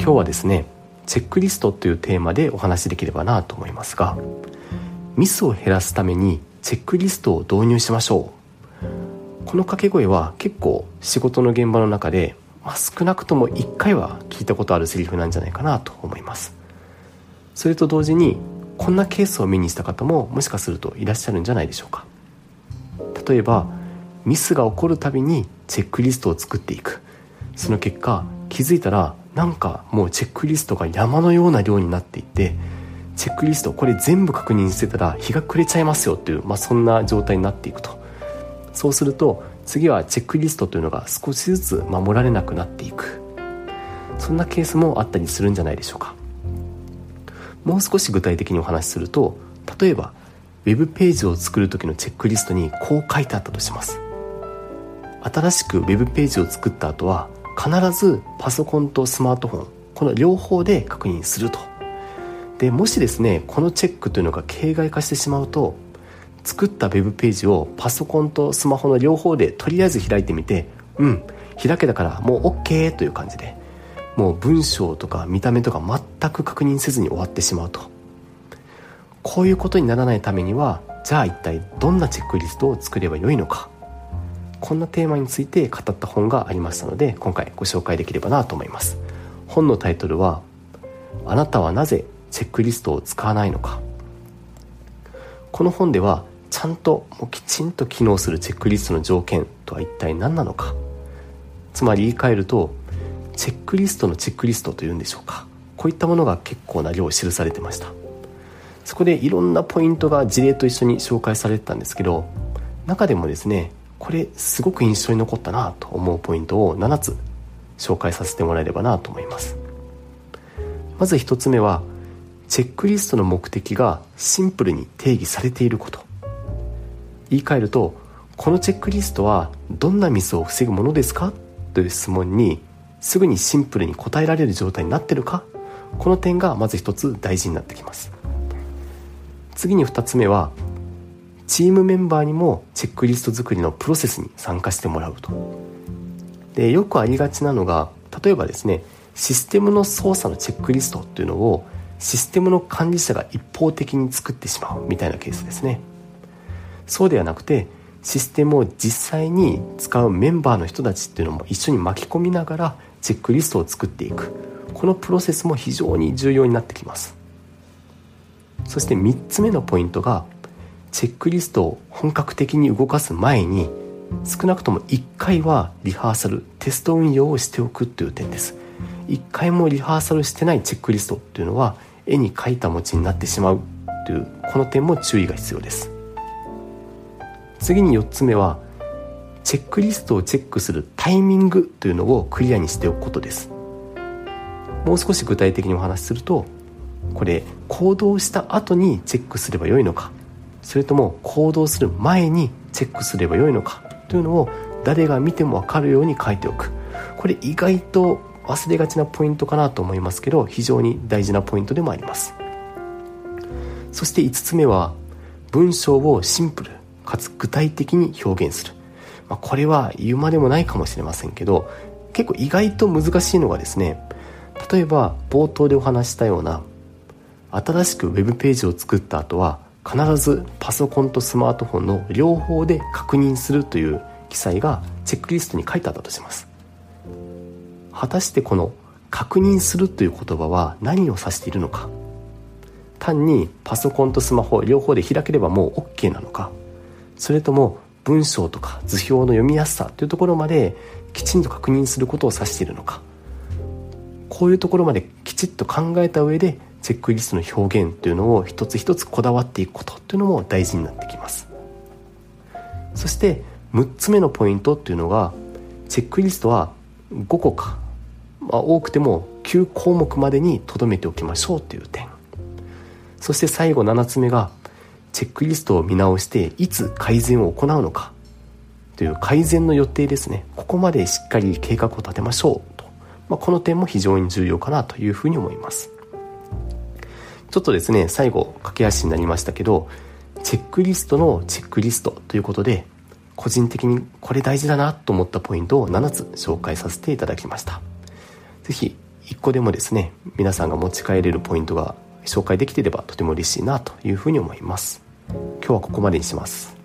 今日はですねチェックリストというテーマでお話しできればなと思いますがミスを減らすためにチェックリストを導入しましょう。この掛け声は結構仕事の現場の中で、まあ、少なくとも1回は聞いたことあるセリフなんじゃないかなと思います。それと同時にこんなケースを目にした方ももしかするといらっしゃるんじゃないでしょうか。例えばミスが起こるたびにチェックリストを作っていく。その結果気づいたらなんかもうチェックリストが山のような量になっていてチェックリストこれ全部確認してたら日が暮れちゃいますよっていう、まあ、そんな状態になっていくと。そうすると次はチェックリストというのが少しずつ守られなくなっていく。そんなケースもあったりするんじゃないでしょうか。もう少し具体的にお話しすると例えばウェブページを作る時のチェックリストにこう書いてあったとします。新しくウェブページを作った後は必ずパソコンとスマートフォンこの両方で確認すると。でもしですねこのチェックというのが形骸化してしまうと作ったウェブページをパソコンとスマホの両方でとりあえず開いてみてうん開けたからもう OK という感じでもう文章とか見た目とか全く確認せずに終わってしまうと。こういうことにならないためにはじゃあ一体どんなチェックリストを作ればよいのか。こんなテーマについて語った本がありましたので今回ご紹介できればなと思います。本のタイトルは「あなたはなぜチェックリストを使わないのか」この本ではちゃんともうきちんと機能するチェックリストの条件とは一体何なのか。つまり言い換えるとチェックリストのチェックリストというんでしょうか。こういったものが結構な量記されてました。そこでいろんなポイントが事例と一緒に紹介されてたんですけど中でもですねこれすごく印象に残ったなと思うポイントを7つ紹介させてもらえればなと思います。まず1つ目はチェックリストの目的がシンプルに定義されていること。言い換えるとこのチェックリストはどんなミスを防ぐものですか？という質問にすぐにシンプルに答えられる状態になってるか？この点がまず一つ大事になってきます。次に2つ目はチームメンバーにもチェックリスト作りのプロセスに参加してもらうと。でよくありがちなのが例えばですねシステムの操作のチェックリストっていうのをシステムの管理者が一方的に作ってしまうみたいなケースですね。そうではなくてシステムを実際に使うメンバーの人たちっていうのも一緒に巻き込みながらチェックリストを作っていく。このプロセスも非常に重要になってきます。そして3つ目のポイントがチェックリストを本格的に動かす前に少なくとも1回はリハーサルテスト運用をしておくという点です。1回もリハーサルしてないチェックリストっていうのは絵に描いた餅になってしまうというこの点も注意が必要です。次に4つ目はチェックリストをチェックするタイミングというのをクリアにしておくことです。もう少し具体的にお話しするとこれ行動した後にチェックすればよいのかそれとも行動する前にチェックすればよいのかというのを誰が見ても分かるように書いておく。これ意外と忘れがちなポイントかなと思いますけど非常に大事なポイントでもあります。そして5つ目は文章をシンプルかつ具体的に表現する、まあ、これは言うまでもないかもしれませんけど結構意外と難しいのがですね例えば冒頭でお話したような新しくウェブページを作った後は必ずパソコンとスマートフォンの両方で確認するという記載がチェックリストに書いてあったとします。果たしてこの確認するという言葉は何を指しているのか。単にパソコンとスマホ両方で開ければもう OK なのか。それとも文章とか図表の読みやすさというところまできちんと確認することを指しているのか。こういうところまできちっと考えた上でチェックリストの表現というのを一つ一つこだわっていくことというのも大事になってきます。そして6つ目のポイントっていうのがチェックリストは5個か、まあ、多くても9項目までに留めておきましょうという点。そして最後7つ目がチェックリストを見直していつ改善を行うのか。という改善の予定ですね。ここまでしっかり計画を立てましょうと、まあ、この点も非常に重要かなというふうに思います。ちょっとですね最後駆け足になりましたけどチェックリストのチェックリストということで個人的にこれ大事だなと思ったポイントを7つ紹介させていただきました。是非1個でもですね皆さんが持ち帰れるポイントが紹介できていればとても嬉しいなというふうに思います。今日はここまでにします。